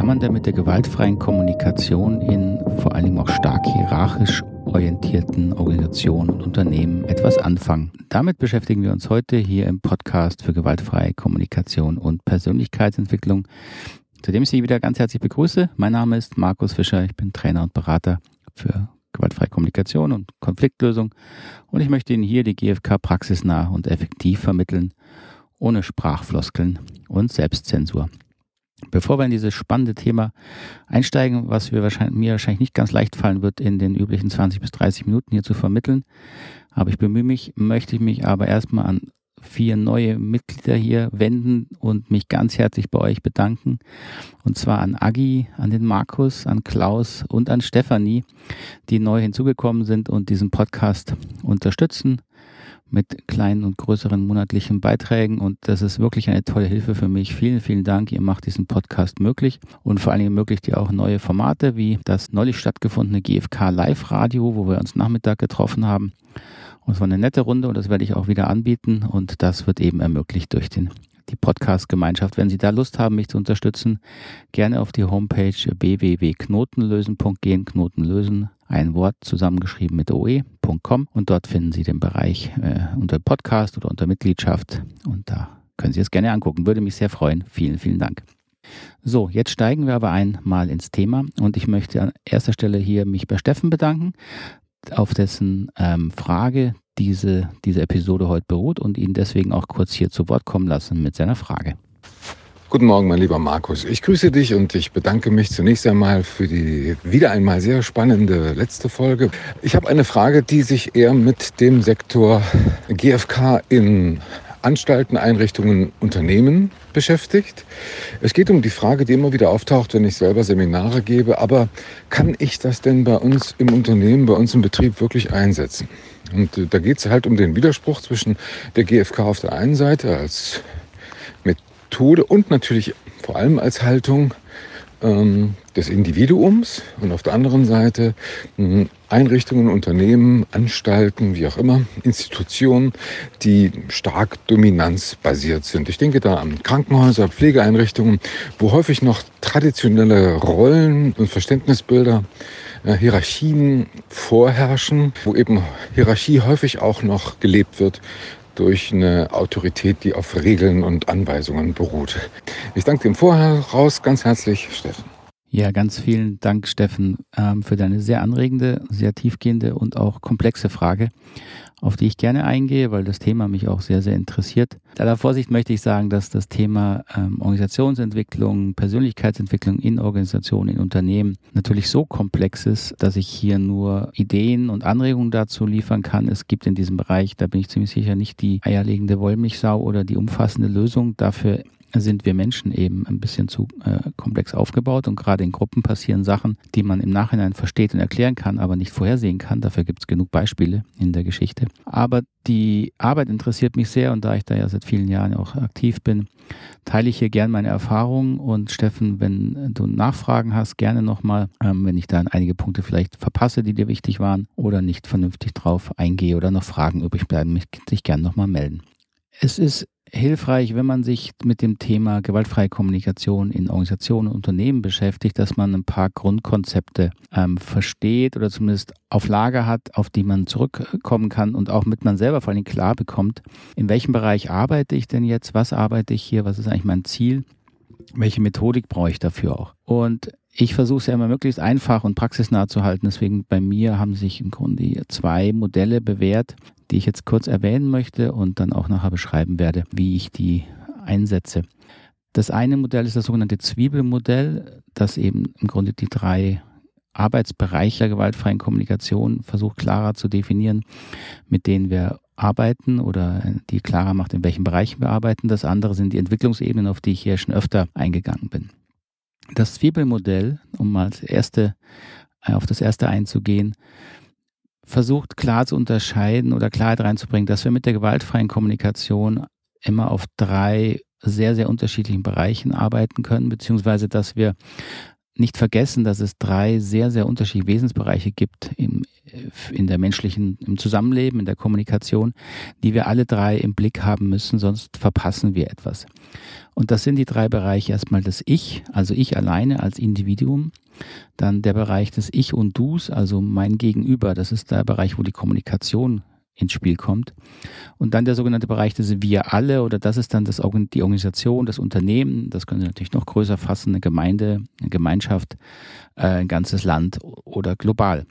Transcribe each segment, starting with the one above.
kann man denn mit der gewaltfreien Kommunikation in vor Dingen auch stark hierarchisch orientierten Organisationen und Unternehmen etwas anfangen. Damit beschäftigen wir uns heute hier im Podcast für gewaltfreie Kommunikation und Persönlichkeitsentwicklung, zu dem ich Sie wieder ganz herzlich begrüße. Mein Name ist Markus Fischer, ich bin Trainer und Berater für gewaltfreie Kommunikation und Konfliktlösung und ich möchte Ihnen hier die GfK praxisnah und effektiv vermitteln, ohne Sprachfloskeln und Selbstzensur. Bevor wir in dieses spannende Thema einsteigen, was wahrscheinlich, mir wahrscheinlich nicht ganz leicht fallen wird, in den üblichen 20 bis 30 Minuten hier zu vermitteln, aber ich bemühe mich, möchte ich mich aber erstmal an vier neue Mitglieder hier wenden und mich ganz herzlich bei euch bedanken. Und zwar an Agi, an den Markus, an Klaus und an Stefanie, die neu hinzugekommen sind und diesen Podcast unterstützen mit kleinen und größeren monatlichen Beiträgen und das ist wirklich eine tolle Hilfe für mich. Vielen, vielen Dank. Ihr macht diesen Podcast möglich und vor allen Dingen ermöglicht ihr auch neue Formate wie das neulich stattgefundene GFK Live Radio, wo wir uns Nachmittag getroffen haben. Und es war eine nette Runde und das werde ich auch wieder anbieten und das wird eben ermöglicht durch den die Podcast-Gemeinschaft. Wenn Sie da Lust haben, mich zu unterstützen, gerne auf die Homepage www.knotenlösen.gehen, gehen, Knoten lösen, ein Wort zusammengeschrieben mit oe.com und dort finden Sie den Bereich äh, unter Podcast oder unter Mitgliedschaft und da können Sie es gerne angucken. Würde mich sehr freuen. Vielen, vielen Dank. So, jetzt steigen wir aber einmal ins Thema und ich möchte an erster Stelle hier mich bei Steffen bedanken, auf dessen ähm, Frage diese, diese Episode heute beruht und ihn deswegen auch kurz hier zu Wort kommen lassen mit seiner Frage. Guten Morgen, mein lieber Markus. Ich grüße dich und ich bedanke mich zunächst einmal für die wieder einmal sehr spannende letzte Folge. Ich habe eine Frage, die sich eher mit dem Sektor GfK in Anstalten, Einrichtungen, Unternehmen beschäftigt. Es geht um die Frage, die immer wieder auftaucht, wenn ich selber Seminare gebe, aber kann ich das denn bei uns im Unternehmen, bei uns im Betrieb wirklich einsetzen? Und äh, da geht es halt um den Widerspruch zwischen der GfK auf der einen Seite als Methode und natürlich vor allem als Haltung ähm, des Individuums und auf der anderen Seite äh, Einrichtungen, Unternehmen, Anstalten, wie auch immer, Institutionen, die stark dominanzbasiert sind. Ich denke da an Krankenhäuser, Pflegeeinrichtungen, wo häufig noch traditionelle Rollen und Verständnisbilder äh, Hierarchien vorherrschen, wo eben Hierarchie häufig auch noch gelebt wird durch eine Autorität, die auf Regeln und Anweisungen beruht. Ich danke dem Voraus ganz herzlich, Steffen. Ja, ganz vielen Dank, Steffen, ähm, für deine sehr anregende, sehr tiefgehende und auch komplexe Frage, auf die ich gerne eingehe, weil das Thema mich auch sehr, sehr interessiert. In aller Vorsicht möchte ich sagen, dass das Thema ähm, Organisationsentwicklung, Persönlichkeitsentwicklung in Organisationen, in Unternehmen natürlich so komplex ist, dass ich hier nur Ideen und Anregungen dazu liefern kann. Es gibt in diesem Bereich, da bin ich ziemlich sicher, nicht die eierlegende Wollmilchsau oder die umfassende Lösung. Dafür sind wir Menschen eben ein bisschen zu äh, komplex aufgebaut und gerade in Gruppen passieren Sachen, die man im Nachhinein versteht und erklären kann, aber nicht vorhersehen kann. Dafür gibt es genug Beispiele in der Geschichte. Aber die Arbeit interessiert mich sehr und da ich da ja seit vielen Jahren auch aktiv bin, teile ich hier gerne meine Erfahrungen und Steffen, wenn du Nachfragen hast, gerne nochmal, ähm, wenn ich da einige Punkte vielleicht verpasse, die dir wichtig waren oder nicht vernünftig drauf eingehe oder noch Fragen übrig bleiben, mich dich gerne nochmal melden. Es ist hilfreich, wenn man sich mit dem Thema gewaltfreie Kommunikation in Organisationen und Unternehmen beschäftigt, dass man ein paar Grundkonzepte ähm, versteht oder zumindest auf Lager hat, auf die man zurückkommen kann und auch mit man selber vor allem klar bekommt, in welchem Bereich arbeite ich denn jetzt, was arbeite ich hier, was ist eigentlich mein Ziel, welche Methodik brauche ich dafür auch. Und ich versuche es ja immer möglichst einfach und praxisnah zu halten. Deswegen bei mir haben sich im Grunde zwei Modelle bewährt, die ich jetzt kurz erwähnen möchte und dann auch nachher beschreiben werde, wie ich die einsetze. Das eine Modell ist das sogenannte Zwiebelmodell, das eben im Grunde die drei Arbeitsbereiche der gewaltfreien Kommunikation versucht klarer zu definieren, mit denen wir arbeiten oder die klarer macht, in welchen Bereichen wir arbeiten. Das andere sind die Entwicklungsebenen, auf die ich hier schon öfter eingegangen bin. Das Zwiebelmodell, um mal erste, auf das erste einzugehen, versucht klar zu unterscheiden oder Klarheit reinzubringen, dass wir mit der gewaltfreien Kommunikation immer auf drei sehr, sehr unterschiedlichen Bereichen arbeiten können, beziehungsweise dass wir nicht vergessen, dass es drei sehr, sehr unterschiedliche Wesensbereiche gibt im, in der menschlichen, im Zusammenleben, in der Kommunikation, die wir alle drei im Blick haben müssen, sonst verpassen wir etwas. Und das sind die drei Bereiche. Erstmal das Ich, also ich alleine als Individuum. Dann der Bereich des Ich und Dus, also mein Gegenüber. Das ist der Bereich, wo die Kommunikation ins Spiel kommt. Und dann der sogenannte Bereich des Wir alle oder das ist dann das, die Organisation, das Unternehmen, das können Sie natürlich noch größer fassen, eine Gemeinde, eine Gemeinschaft, äh, ein ganzes Land oder global.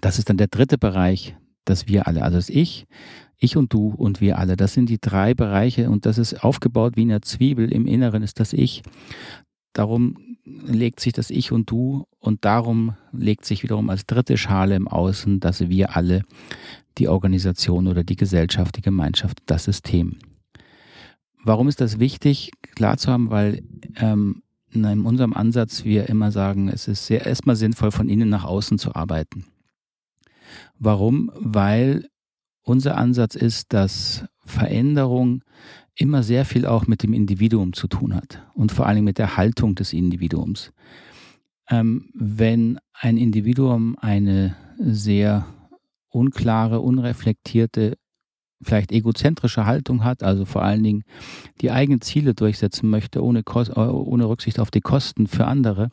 Das ist dann der dritte Bereich, das Wir alle, also das Ich, ich und du und wir alle. Das sind die drei Bereiche und das ist aufgebaut wie eine Zwiebel. Im Inneren ist das Ich. Darum legt sich das Ich und Du und darum legt sich wiederum als dritte Schale im Außen, dass wir alle die Organisation oder die Gesellschaft, die Gemeinschaft, das System. Warum ist das wichtig, klar zu haben? Weil ähm, in unserem Ansatz wir immer sagen, es ist sehr erstmal sinnvoll, von innen nach außen zu arbeiten. Warum? Weil unser Ansatz ist, dass Veränderung immer sehr viel auch mit dem Individuum zu tun hat und vor allem mit der Haltung des Individuums. Ähm, wenn ein Individuum eine sehr unklare, unreflektierte, vielleicht egozentrische Haltung hat, also vor allen Dingen die eigenen Ziele durchsetzen möchte, ohne, äh, ohne Rücksicht auf die Kosten für andere,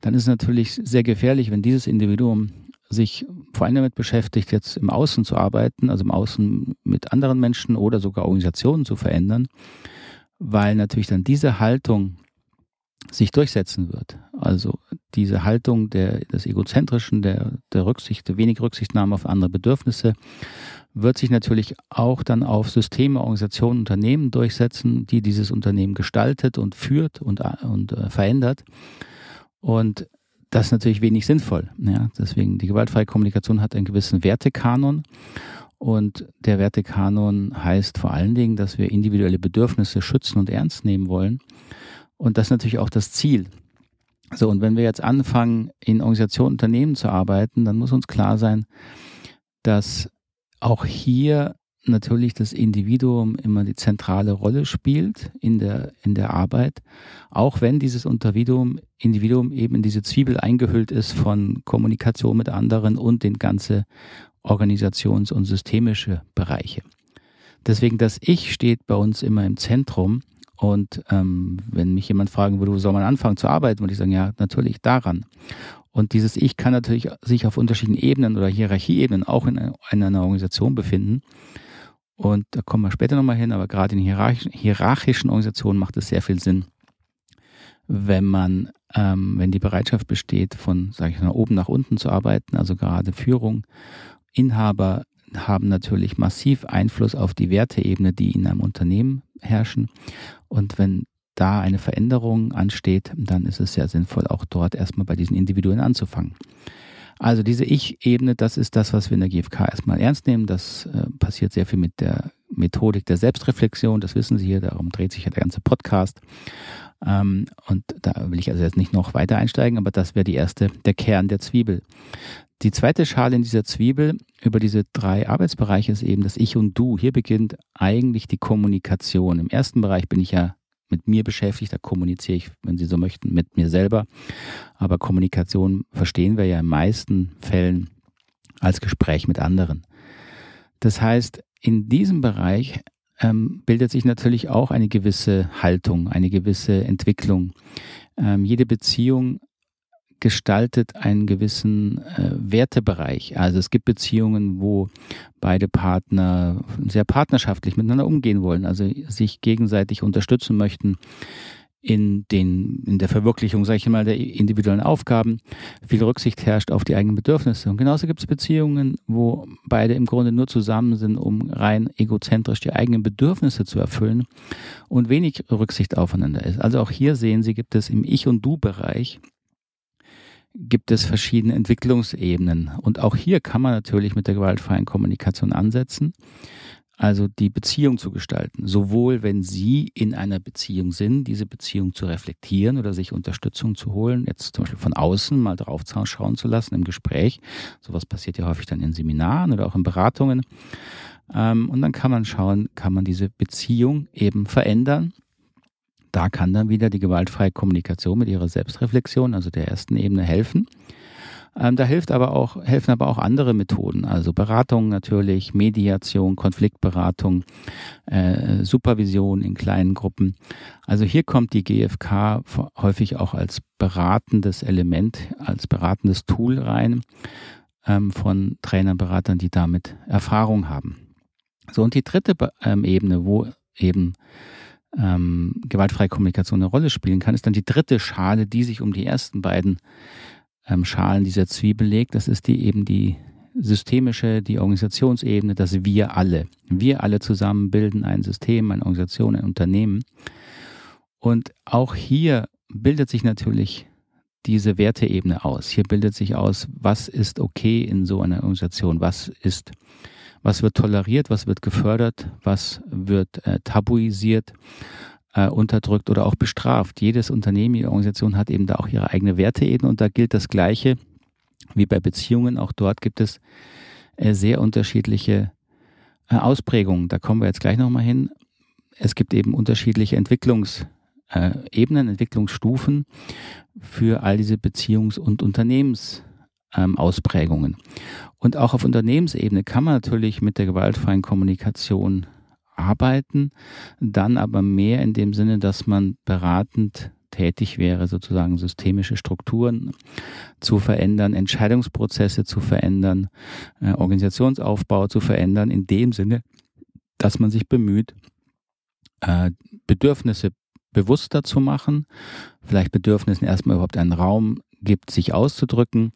dann ist es natürlich sehr gefährlich, wenn dieses Individuum sich vor allem damit beschäftigt, jetzt im Außen zu arbeiten, also im Außen mit anderen Menschen oder sogar Organisationen zu verändern, weil natürlich dann diese Haltung sich durchsetzen wird. Also diese Haltung der, des Egozentrischen, der, der Rücksicht, der wenig Rücksichtnahme auf andere Bedürfnisse, wird sich natürlich auch dann auf Systeme, Organisationen, Unternehmen durchsetzen, die dieses Unternehmen gestaltet und führt und, und äh, verändert. Und das ist natürlich wenig sinnvoll. Ja, deswegen, die gewaltfreie Kommunikation hat einen gewissen Wertekanon. Und der Wertekanon heißt vor allen Dingen, dass wir individuelle Bedürfnisse schützen und ernst nehmen wollen. Und das ist natürlich auch das Ziel. So, und wenn wir jetzt anfangen, in Organisationen, Unternehmen zu arbeiten, dann muss uns klar sein, dass auch hier natürlich das Individuum immer die zentrale Rolle spielt in der, in der Arbeit, auch wenn dieses Individuum, Individuum eben in diese Zwiebel eingehüllt ist von Kommunikation mit anderen und den ganze Organisations- und systemische Bereiche. Deswegen das Ich steht bei uns immer im Zentrum und ähm, wenn mich jemand fragen würde, wo soll man anfangen zu arbeiten, würde ich sagen, ja, natürlich daran. Und dieses Ich kann natürlich sich auf unterschiedlichen Ebenen oder Hierarchieebenen auch in einer Organisation befinden. Und da kommen wir später nochmal hin, aber gerade in hierarchischen Organisationen macht es sehr viel Sinn, wenn man, ähm, wenn die Bereitschaft besteht, von, sage ich mal, oben nach unten zu arbeiten, also gerade Führung, Inhaber haben natürlich massiv Einfluss auf die Werteebene, die in einem Unternehmen herrschen. Und wenn da eine Veränderung ansteht, dann ist es sehr sinnvoll, auch dort erstmal bei diesen Individuen anzufangen. Also diese Ich-Ebene, das ist das, was wir in der GfK erstmal ernst nehmen. Das äh, passiert sehr viel mit der Methodik der Selbstreflexion. Das wissen Sie hier, darum dreht sich ja der ganze Podcast. Ähm, und da will ich also jetzt nicht noch weiter einsteigen, aber das wäre die erste, der Kern der Zwiebel. Die zweite Schale in dieser Zwiebel über diese drei Arbeitsbereiche ist eben das Ich und Du. Hier beginnt eigentlich die Kommunikation. Im ersten Bereich bin ich ja mit mir beschäftigt, da kommuniziere ich, wenn Sie so möchten, mit mir selber. Aber Kommunikation verstehen wir ja in meisten Fällen als Gespräch mit anderen. Das heißt, in diesem Bereich ähm, bildet sich natürlich auch eine gewisse Haltung, eine gewisse Entwicklung. Ähm, jede Beziehung gestaltet einen gewissen äh, Wertebereich. Also es gibt Beziehungen, wo beide Partner sehr partnerschaftlich miteinander umgehen wollen, also sich gegenseitig unterstützen möchten in, den, in der Verwirklichung, sage ich mal, der individuellen Aufgaben. Viel Rücksicht herrscht auf die eigenen Bedürfnisse. Und genauso gibt es Beziehungen, wo beide im Grunde nur zusammen sind, um rein egozentrisch die eigenen Bedürfnisse zu erfüllen und wenig Rücksicht aufeinander ist. Also auch hier sehen Sie, gibt es im Ich- und Du-Bereich gibt es verschiedene Entwicklungsebenen. Und auch hier kann man natürlich mit der gewaltfreien Kommunikation ansetzen, also die Beziehung zu gestalten. Sowohl wenn Sie in einer Beziehung sind, diese Beziehung zu reflektieren oder sich Unterstützung zu holen, jetzt zum Beispiel von außen mal drauf schauen zu lassen im Gespräch. Sowas passiert ja häufig dann in Seminaren oder auch in Beratungen. Ähm, und dann kann man schauen, kann man diese Beziehung eben verändern da kann dann wieder die gewaltfreie Kommunikation mit ihrer Selbstreflexion, also der ersten Ebene, helfen. Ähm, da hilft aber auch, helfen aber auch andere Methoden, also Beratung natürlich, Mediation, Konfliktberatung, äh, Supervision in kleinen Gruppen. Also hier kommt die GfK häufig auch als beratendes Element, als beratendes Tool rein ähm, von Trainern, Beratern, die damit Erfahrung haben. So, und die dritte ähm, Ebene, wo eben ähm, gewaltfreie Kommunikation eine Rolle spielen kann, ist dann die dritte Schale, die sich um die ersten beiden ähm, Schalen dieser Zwiebel legt. Das ist die eben die systemische, die Organisationsebene, dass wir alle, wir alle zusammen bilden ein System, eine Organisation, ein Unternehmen. Und auch hier bildet sich natürlich diese Werteebene aus. Hier bildet sich aus, was ist okay in so einer Organisation, was ist, was wird toleriert, was wird gefördert, was wird äh, tabuisiert, äh, unterdrückt oder auch bestraft. Jedes Unternehmen, jede Organisation hat eben da auch ihre eigene Werteebene und da gilt das Gleiche wie bei Beziehungen. Auch dort gibt es äh, sehr unterschiedliche äh, Ausprägungen. Da kommen wir jetzt gleich nochmal hin. Es gibt eben unterschiedliche Entwicklungs- äh, Ebenen, Entwicklungsstufen für all diese Beziehungs- und Unternehmensausprägungen. Ähm, und auch auf Unternehmensebene kann man natürlich mit der gewaltfreien Kommunikation arbeiten, dann aber mehr in dem Sinne, dass man beratend tätig wäre, sozusagen systemische Strukturen zu verändern, Entscheidungsprozesse zu verändern, äh, Organisationsaufbau zu verändern, in dem Sinne, dass man sich bemüht, äh, Bedürfnisse bewusster zu machen, vielleicht Bedürfnissen erstmal überhaupt einen Raum gibt, sich auszudrücken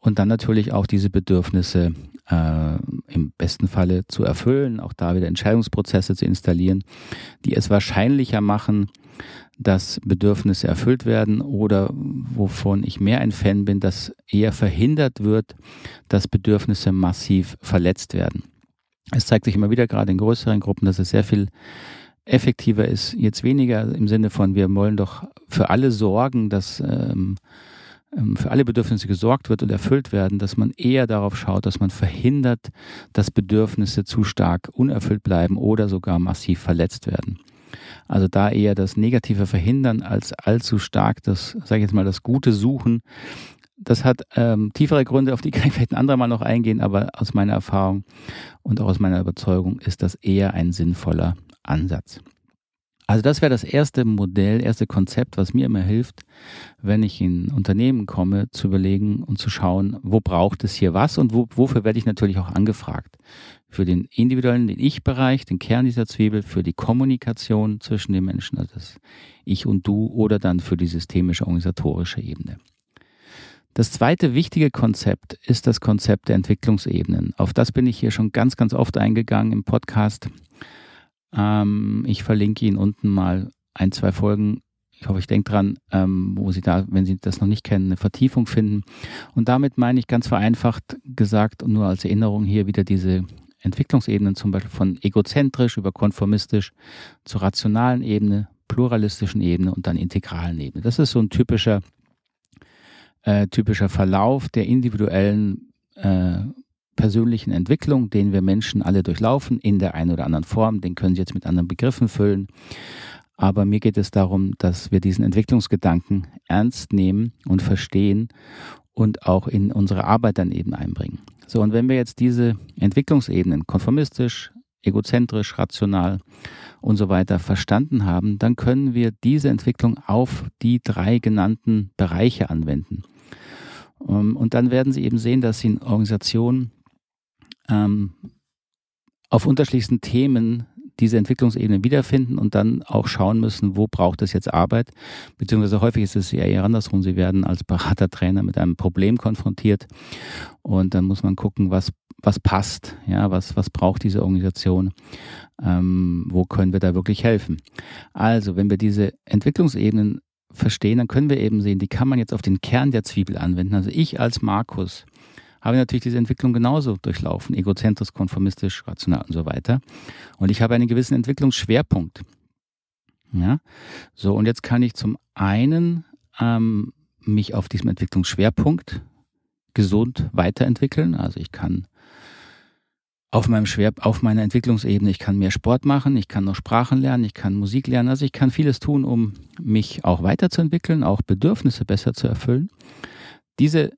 und dann natürlich auch diese Bedürfnisse äh, im besten Falle zu erfüllen, auch da wieder Entscheidungsprozesse zu installieren, die es wahrscheinlicher machen, dass Bedürfnisse erfüllt werden oder wovon ich mehr ein Fan bin, dass eher verhindert wird, dass Bedürfnisse massiv verletzt werden. Es zeigt sich immer wieder gerade in größeren Gruppen, dass es sehr viel effektiver ist, jetzt weniger im Sinne von, wir wollen doch für alle sorgen, dass ähm, für alle Bedürfnisse gesorgt wird und erfüllt werden, dass man eher darauf schaut, dass man verhindert, dass Bedürfnisse zu stark unerfüllt bleiben oder sogar massiv verletzt werden. Also da eher das Negative verhindern als allzu stark das, sage ich jetzt mal, das Gute suchen. Das hat ähm, tiefere Gründe, auf die kann ich vielleicht ein andermal noch eingehen, aber aus meiner Erfahrung und auch aus meiner Überzeugung ist das eher ein sinnvoller Ansatz. Also das wäre das erste Modell, erste Konzept, was mir immer hilft, wenn ich in Unternehmen komme, zu überlegen und zu schauen, wo braucht es hier was und wo, wofür werde ich natürlich auch angefragt. Für den individuellen, den Ich-Bereich, den Kern dieser Zwiebel, für die Kommunikation zwischen den Menschen, also das Ich und Du, oder dann für die systemische organisatorische Ebene. Das zweite wichtige Konzept ist das Konzept der Entwicklungsebenen. Auf das bin ich hier schon ganz, ganz oft eingegangen im Podcast. Ähm, ich verlinke Ihnen unten mal ein, zwei Folgen. Ich hoffe, ich denke dran, ähm, wo Sie da, wenn Sie das noch nicht kennen, eine Vertiefung finden. Und damit meine ich ganz vereinfacht gesagt und nur als Erinnerung hier wieder diese Entwicklungsebenen, zum Beispiel von egozentrisch über konformistisch zur rationalen Ebene, pluralistischen Ebene und dann integralen Ebene. Das ist so ein typischer, äh, typischer Verlauf der individuellen äh, persönlichen Entwicklung, den wir Menschen alle durchlaufen, in der einen oder anderen Form. Den können Sie jetzt mit anderen Begriffen füllen. Aber mir geht es darum, dass wir diesen Entwicklungsgedanken ernst nehmen und verstehen und auch in unsere Arbeit dann eben einbringen. So, und wenn wir jetzt diese Entwicklungsebenen konformistisch, egozentrisch, rational und so weiter verstanden haben, dann können wir diese Entwicklung auf die drei genannten Bereiche anwenden. Ähm, und dann werden Sie eben sehen, dass Sie in Organisationen ähm, auf unterschiedlichsten Themen diese Entwicklungsebene wiederfinden und dann auch schauen müssen, wo braucht es jetzt Arbeit, beziehungsweise häufig ist es eher andersrum. Sie werden als Beratertrainer mit einem Problem konfrontiert und dann muss man gucken, was, was passt, ja, was, was braucht diese Organisation, ähm, wo können wir da wirklich helfen. Also, wenn wir diese Entwicklungsebenen verstehen, dann können wir eben sehen, die kann man jetzt auf den Kern der Zwiebel anwenden. Also ich als Markus habe natürlich diese Entwicklung genauso durchlaufen, egozentrisch, konformistisch, rational und so weiter. Und ich habe einen gewissen Entwicklungsschwerpunkt. Ja, so und jetzt kann ich zum einen ähm, mich auf diesem Entwicklungsschwerpunkt gesund weiterentwickeln. Also ich kann auf meinem Schwer, auf meiner Entwicklungsebene, ich kann mehr Sport machen, ich kann noch Sprachen lernen, ich kann Musik lernen, also ich kann vieles tun, um mich auch weiterzuentwickeln, auch Bedürfnisse besser zu erfüllen. Diese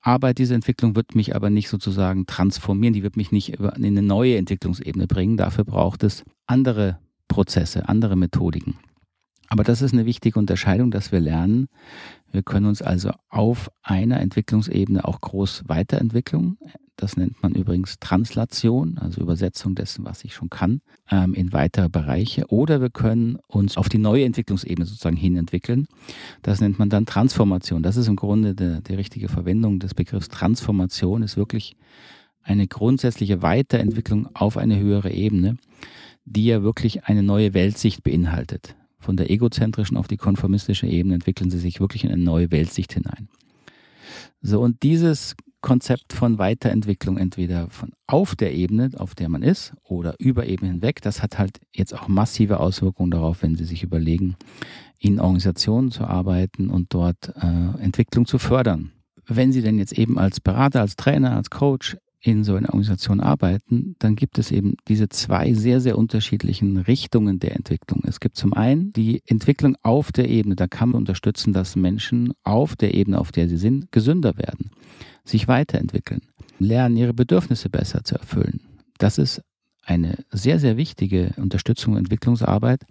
Arbeit, diese Entwicklung wird mich aber nicht sozusagen transformieren, die wird mich nicht in eine neue Entwicklungsebene bringen. Dafür braucht es andere Prozesse, andere Methodiken. Aber das ist eine wichtige Unterscheidung, dass wir lernen. Wir können uns also auf einer Entwicklungsebene auch groß weiterentwickeln. Das nennt man übrigens Translation, also Übersetzung dessen, was ich schon kann, ähm, in weitere Bereiche. Oder wir können uns auf die neue Entwicklungsebene sozusagen hin entwickeln. Das nennt man dann Transformation. Das ist im Grunde die, die richtige Verwendung des Begriffs Transformation, ist wirklich eine grundsätzliche Weiterentwicklung auf eine höhere Ebene, die ja wirklich eine neue Weltsicht beinhaltet. Von der egozentrischen auf die konformistische Ebene entwickeln sie sich wirklich in eine neue Weltsicht hinein. So, und dieses Konzept von Weiterentwicklung entweder von auf der Ebene, auf der man ist, oder über Ebene hinweg. Das hat halt jetzt auch massive Auswirkungen darauf, wenn Sie sich überlegen, in Organisationen zu arbeiten und dort äh, Entwicklung zu fördern. Wenn Sie denn jetzt eben als Berater, als Trainer, als Coach in so einer Organisation arbeiten, dann gibt es eben diese zwei sehr, sehr unterschiedlichen Richtungen der Entwicklung. Es gibt zum einen die Entwicklung auf der Ebene, da kann man unterstützen, dass Menschen auf der Ebene, auf der sie sind, gesünder werden sich weiterentwickeln, lernen, ihre Bedürfnisse besser zu erfüllen. Das ist eine sehr, sehr wichtige Unterstützung und Entwicklungsarbeit,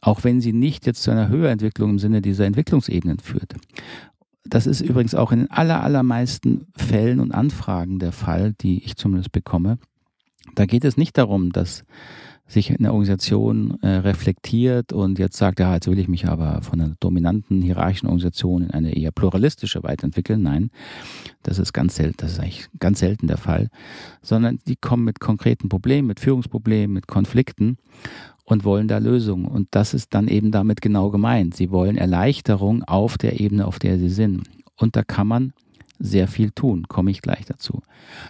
auch wenn sie nicht jetzt zu einer Höherentwicklung im Sinne dieser Entwicklungsebenen führt. Das ist übrigens auch in den aller, allermeisten Fällen und Anfragen der Fall, die ich zumindest bekomme. Da geht es nicht darum, dass sich eine Organisation äh, reflektiert und jetzt sagt, ja, jetzt will ich mich aber von einer dominanten hierarchischen Organisation in eine eher pluralistische weiterentwickeln. Nein, das ist ganz selten, das ist eigentlich ganz selten der Fall, sondern die kommen mit konkreten Problemen, mit Führungsproblemen, mit Konflikten und wollen da Lösungen. Und das ist dann eben damit genau gemeint. Sie wollen Erleichterung auf der Ebene, auf der sie sind. Und da kann man sehr viel tun, komme ich gleich dazu.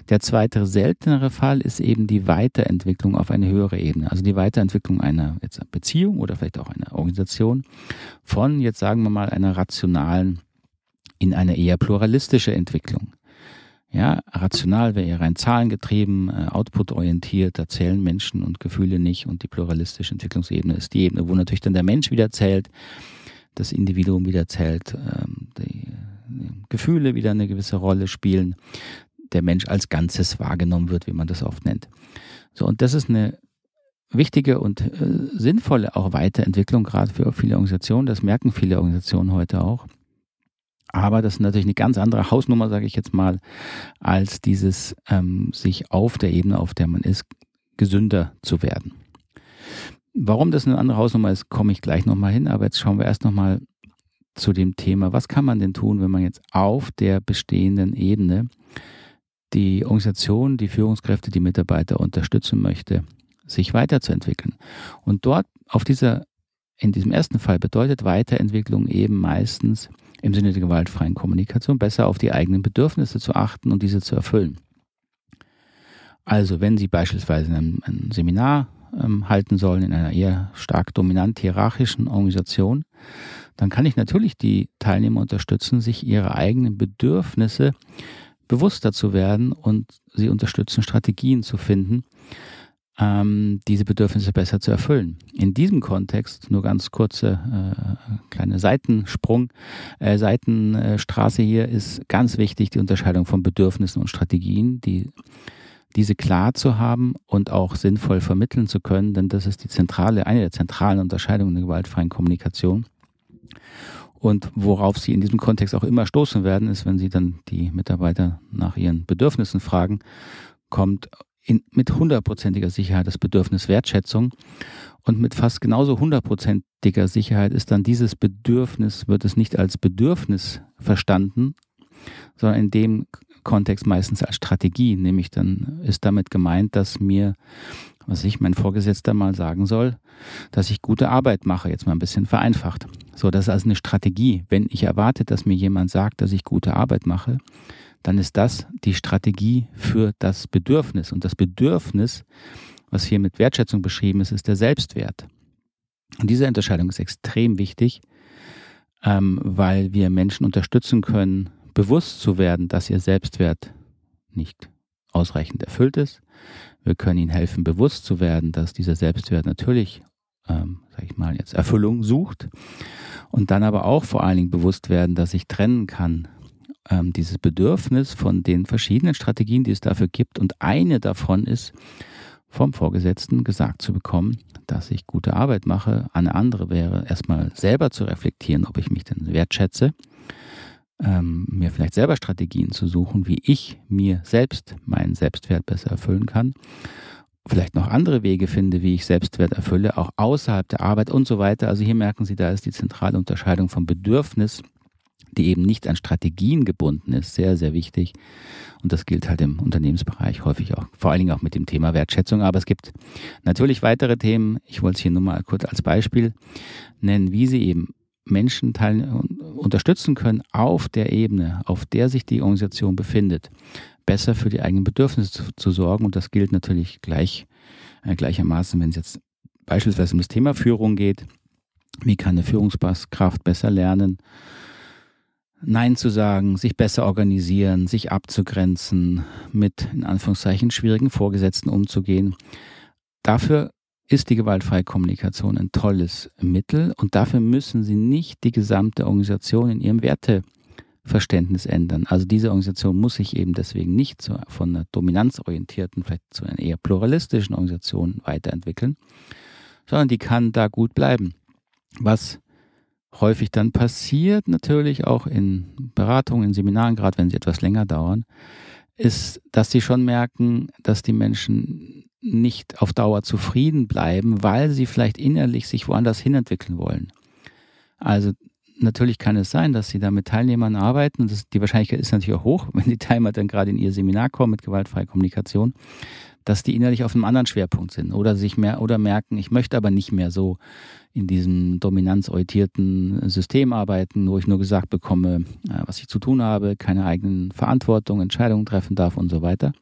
Der zweite seltenere Fall ist eben die Weiterentwicklung auf eine höhere Ebene, also die Weiterentwicklung einer Beziehung oder vielleicht auch einer Organisation von jetzt sagen wir mal einer rationalen in eine eher pluralistische Entwicklung. Ja, rational wäre eher rein zahlengetrieben, äh, output-orientiert, da zählen Menschen und Gefühle nicht und die pluralistische Entwicklungsebene ist die Ebene, wo natürlich dann der Mensch wieder zählt, das Individuum wieder zählt, ähm, die Gefühle wieder eine gewisse Rolle spielen, der Mensch als Ganzes wahrgenommen wird, wie man das oft nennt. So, und das ist eine wichtige und äh, sinnvolle auch Weiterentwicklung, gerade für viele Organisationen. Das merken viele Organisationen heute auch. Aber das ist natürlich eine ganz andere Hausnummer, sage ich jetzt mal, als dieses ähm, sich auf der Ebene, auf der man ist, gesünder zu werden. Warum das eine andere Hausnummer ist, komme ich gleich nochmal hin. Aber jetzt schauen wir erst nochmal zu dem Thema, was kann man denn tun, wenn man jetzt auf der bestehenden Ebene die Organisation, die Führungskräfte, die Mitarbeiter unterstützen möchte, sich weiterzuentwickeln. Und dort auf dieser, in diesem ersten Fall bedeutet Weiterentwicklung eben meistens im Sinne der gewaltfreien Kommunikation besser auf die eigenen Bedürfnisse zu achten und diese zu erfüllen. Also wenn Sie beispielsweise ein, ein Seminar ähm, halten sollen in einer eher stark dominant hierarchischen Organisation, dann kann ich natürlich die Teilnehmer unterstützen, sich ihre eigenen Bedürfnisse bewusster zu werden und sie unterstützen, Strategien zu finden, ähm, diese Bedürfnisse besser zu erfüllen. In diesem Kontext, nur ganz kurze äh, kleine Seitensprung, äh, Seitenstraße hier, ist ganz wichtig die Unterscheidung von Bedürfnissen und Strategien, die diese klar zu haben und auch sinnvoll vermitteln zu können, denn das ist die zentrale, eine der zentralen Unterscheidungen der gewaltfreien Kommunikation. Und worauf Sie in diesem Kontext auch immer stoßen werden, ist, wenn Sie dann die Mitarbeiter nach ihren Bedürfnissen fragen, kommt in, mit hundertprozentiger Sicherheit das Bedürfnis Wertschätzung. Und mit fast genauso hundertprozentiger Sicherheit ist dann dieses Bedürfnis, wird es nicht als Bedürfnis verstanden, sondern in dem Kontext meistens als Strategie. Nämlich dann ist damit gemeint, dass mir was ich mein Vorgesetzter mal sagen soll, dass ich gute Arbeit mache, jetzt mal ein bisschen vereinfacht. So, das ist also eine Strategie. Wenn ich erwarte, dass mir jemand sagt, dass ich gute Arbeit mache, dann ist das die Strategie für das Bedürfnis. Und das Bedürfnis, was hier mit Wertschätzung beschrieben ist, ist der Selbstwert. Und diese Unterscheidung ist extrem wichtig, ähm, weil wir Menschen unterstützen können, bewusst zu werden, dass ihr Selbstwert nicht ausreichend erfüllt ist, wir können ihnen helfen, bewusst zu werden, dass dieser Selbstwert natürlich, ähm, sag ich mal, jetzt Erfüllung sucht. Und dann aber auch vor allen Dingen bewusst werden, dass ich trennen kann, ähm, dieses Bedürfnis von den verschiedenen Strategien, die es dafür gibt. Und eine davon ist, vom Vorgesetzten gesagt zu bekommen, dass ich gute Arbeit mache. Eine andere wäre, erstmal selber zu reflektieren, ob ich mich denn wertschätze. Ähm, mir vielleicht selber Strategien zu suchen, wie ich mir selbst meinen Selbstwert besser erfüllen kann. Vielleicht noch andere Wege finde, wie ich Selbstwert erfülle, auch außerhalb der Arbeit und so weiter. Also hier merken Sie, da ist die zentrale Unterscheidung vom Bedürfnis die eben nicht an Strategien gebunden ist, sehr, sehr wichtig. Und das gilt halt im Unternehmensbereich häufig auch, vor allen Dingen auch mit dem Thema Wertschätzung. Aber es gibt natürlich weitere Themen. Ich wollte es hier nur mal kurz als Beispiel nennen, wie sie eben Menschen unterstützen können auf der Ebene, auf der sich die Organisation befindet, besser für die eigenen Bedürfnisse zu, zu sorgen. Und das gilt natürlich gleich, äh, gleichermaßen, wenn es jetzt beispielsweise um das Thema Führung geht. Wie kann eine Führungskraft besser lernen, Nein zu sagen, sich besser organisieren, sich abzugrenzen, mit in Anführungszeichen schwierigen Vorgesetzten umzugehen. Dafür ist die gewaltfreie Kommunikation ein tolles Mittel und dafür müssen Sie nicht die gesamte Organisation in ihrem Werteverständnis ändern. Also diese Organisation muss sich eben deswegen nicht zu, von einer dominanzorientierten, vielleicht zu einer eher pluralistischen Organisation weiterentwickeln, sondern die kann da gut bleiben. Was häufig dann passiert, natürlich auch in Beratungen, in Seminaren, gerade wenn sie etwas länger dauern, ist, dass sie schon merken, dass die Menschen nicht auf Dauer zufrieden bleiben, weil sie vielleicht innerlich sich woanders hinentwickeln wollen. Also natürlich kann es sein, dass sie da mit Teilnehmern arbeiten und das, die Wahrscheinlichkeit ist natürlich auch hoch, wenn die Teilnehmer dann gerade in ihr Seminar kommen mit gewaltfreier Kommunikation, dass die innerlich auf einem anderen Schwerpunkt sind oder sich mehr oder merken, ich möchte aber nicht mehr so in diesem dominanzorientierten System arbeiten, wo ich nur gesagt bekomme, äh, was ich zu tun habe, keine eigenen Verantwortung, Entscheidungen treffen darf und so weiter.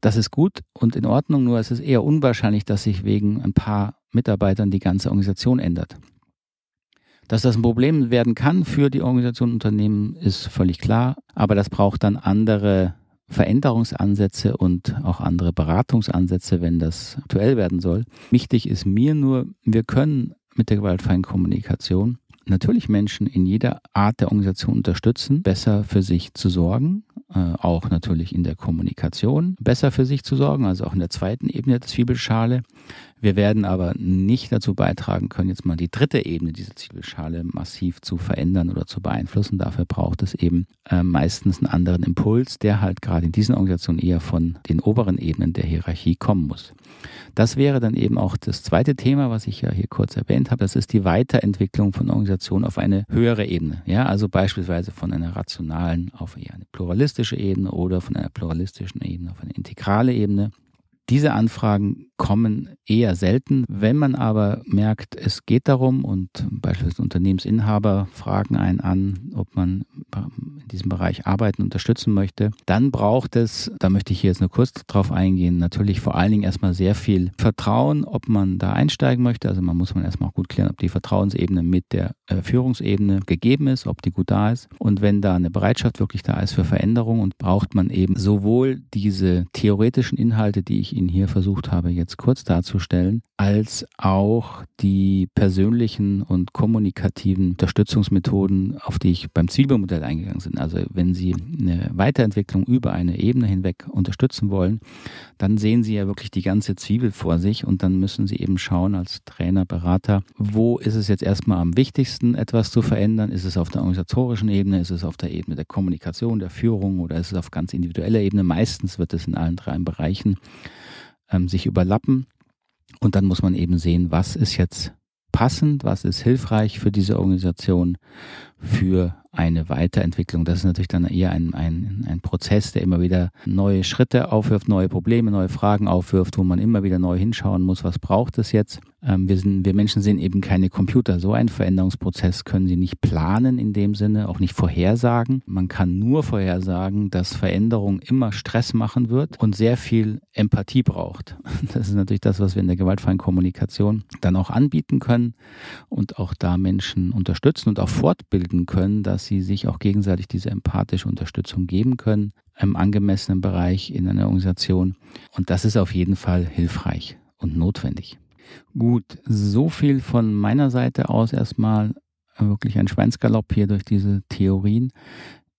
Das ist gut und in Ordnung, nur es ist eher unwahrscheinlich, dass sich wegen ein paar Mitarbeitern die ganze Organisation ändert. Dass das ein Problem werden kann für die Organisation Unternehmen, ist völlig klar, aber das braucht dann andere Veränderungsansätze und auch andere Beratungsansätze, wenn das aktuell werden soll. Wichtig ist mir nur, wir können mit der gewaltfreien Kommunikation natürlich Menschen in jeder Art der Organisation unterstützen, besser für sich zu sorgen, äh, auch natürlich in der Kommunikation besser für sich zu sorgen, also auch in der zweiten Ebene der Zwiebelschale. Wir werden aber nicht dazu beitragen können, jetzt mal die dritte Ebene dieser Zwiebelschale massiv zu verändern oder zu beeinflussen. Dafür braucht es eben äh, meistens einen anderen Impuls, der halt gerade in diesen Organisationen eher von den oberen Ebenen der Hierarchie kommen muss. Das wäre dann eben auch das zweite Thema, was ich ja hier kurz erwähnt habe. Das ist die Weiterentwicklung von Organisationen auf eine höhere Ebene. Ja, also beispielsweise von einer rationalen auf eher eine pluralistische Ebene oder von einer pluralistischen Ebene auf eine integrale Ebene. Diese Anfragen kommen eher selten. Wenn man aber merkt, es geht darum und beispielsweise Unternehmensinhaber fragen einen an, ob man in diesem Bereich arbeiten, unterstützen möchte, dann braucht es, da möchte ich hier jetzt nur kurz drauf eingehen, natürlich vor allen Dingen erstmal sehr viel Vertrauen, ob man da einsteigen möchte. Also man muss man erstmal auch gut klären, ob die Vertrauensebene mit der äh, Führungsebene gegeben ist, ob die gut da ist. Und wenn da eine Bereitschaft wirklich da ist für Veränderung und braucht man eben sowohl diese theoretischen Inhalte, die ich Ihnen hier versucht habe, jetzt kurz darzustellen, als auch die persönlichen und kommunikativen Unterstützungsmethoden, auf die ich beim Zielmodell eingegangen bin. Also wenn Sie eine Weiterentwicklung über eine Ebene hinweg unterstützen wollen, dann sehen Sie ja wirklich die ganze Zwiebel vor sich und dann müssen Sie eben schauen als Trainer, Berater, wo ist es jetzt erstmal am wichtigsten, etwas zu verändern? Ist es auf der organisatorischen Ebene? Ist es auf der Ebene der Kommunikation, der Führung oder ist es auf ganz individueller Ebene? Meistens wird es in allen drei Bereichen ähm, sich überlappen. Und dann muss man eben sehen, was ist jetzt passend, was ist hilfreich für diese Organisation, für eine Weiterentwicklung. Das ist natürlich dann eher ein, ein, ein Prozess, der immer wieder neue Schritte aufwirft, neue Probleme, neue Fragen aufwirft, wo man immer wieder neu hinschauen muss, was braucht es jetzt. Ähm, wir, sind, wir Menschen sind eben keine Computer. So einen Veränderungsprozess können sie nicht planen in dem Sinne, auch nicht vorhersagen. Man kann nur vorhersagen, dass Veränderung immer Stress machen wird und sehr viel Empathie braucht. Das ist natürlich das, was wir in der gewaltfreien Kommunikation dann auch anbieten können und auch da Menschen unterstützen und auch fortbilden können, dass sie sich auch gegenseitig diese empathische Unterstützung geben können im angemessenen Bereich in einer Organisation. Und das ist auf jeden Fall hilfreich und notwendig. Gut, so viel von meiner Seite aus erstmal wirklich ein Schweinsgalopp hier durch diese Theorien.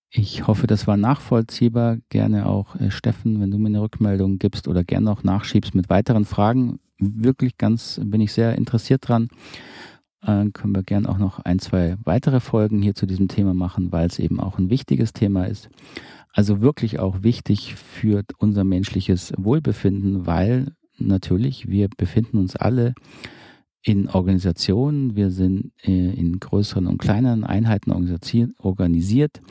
Ich hoffe, das war nachvollziehbar. Gerne auch, äh, Steffen, wenn du mir eine Rückmeldung gibst oder gerne auch nachschiebst mit weiteren Fragen. Wirklich ganz bin ich sehr interessiert dran. Äh, können wir gerne auch noch ein, zwei weitere Folgen hier zu diesem Thema machen, weil es eben auch ein wichtiges Thema ist. Also wirklich auch wichtig für unser menschliches Wohlbefinden, weil natürlich wir befinden uns alle in Organisationen, wir sind äh, in größeren und kleineren Einheiten organisiert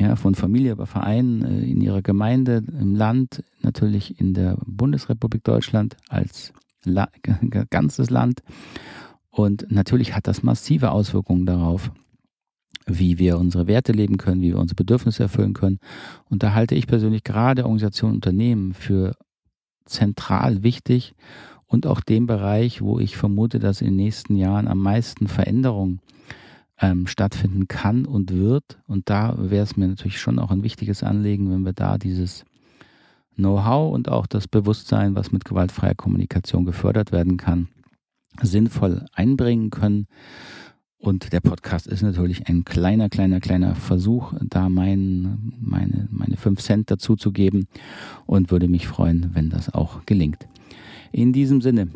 ja, von Familie über Verein äh, in ihrer Gemeinde, im Land, natürlich in der Bundesrepublik Deutschland als La ganzes Land. Und natürlich hat das massive Auswirkungen darauf, wie wir unsere Werte leben können, wie wir unsere Bedürfnisse erfüllen können. Und da halte ich persönlich gerade Organisationen und Unternehmen für zentral wichtig und auch dem Bereich, wo ich vermute, dass in den nächsten Jahren am meisten Veränderungen ähm, stattfinden kann und wird. Und da wäre es mir natürlich schon auch ein wichtiges Anliegen, wenn wir da dieses Know-how und auch das Bewusstsein, was mit gewaltfreier Kommunikation gefördert werden kann, sinnvoll einbringen können. Und der Podcast ist natürlich ein kleiner, kleiner, kleiner Versuch, da mein, meine, meine fünf Cent dazu zu geben und würde mich freuen, wenn das auch gelingt. In diesem Sinne,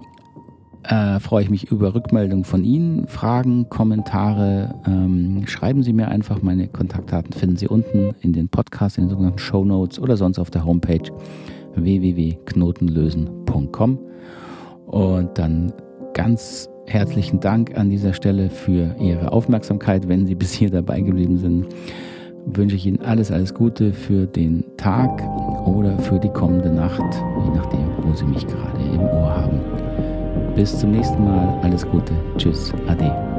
äh, freue ich mich über Rückmeldungen von Ihnen, Fragen, Kommentare. Ähm, schreiben Sie mir einfach. Meine Kontaktdaten finden Sie unten in den Podcast, in den sogenannten Show Notes oder sonst auf der Homepage www.knotenlösen.com. Und dann ganz herzlichen Dank an dieser Stelle für Ihre Aufmerksamkeit. Wenn Sie bis hier dabei geblieben sind, wünsche ich Ihnen alles, alles Gute für den Tag oder für die kommende Nacht, je nachdem, wo Sie mich gerade im Ohr haben. Bis zum nächsten Mal. Alles Gute. Tschüss. Ade.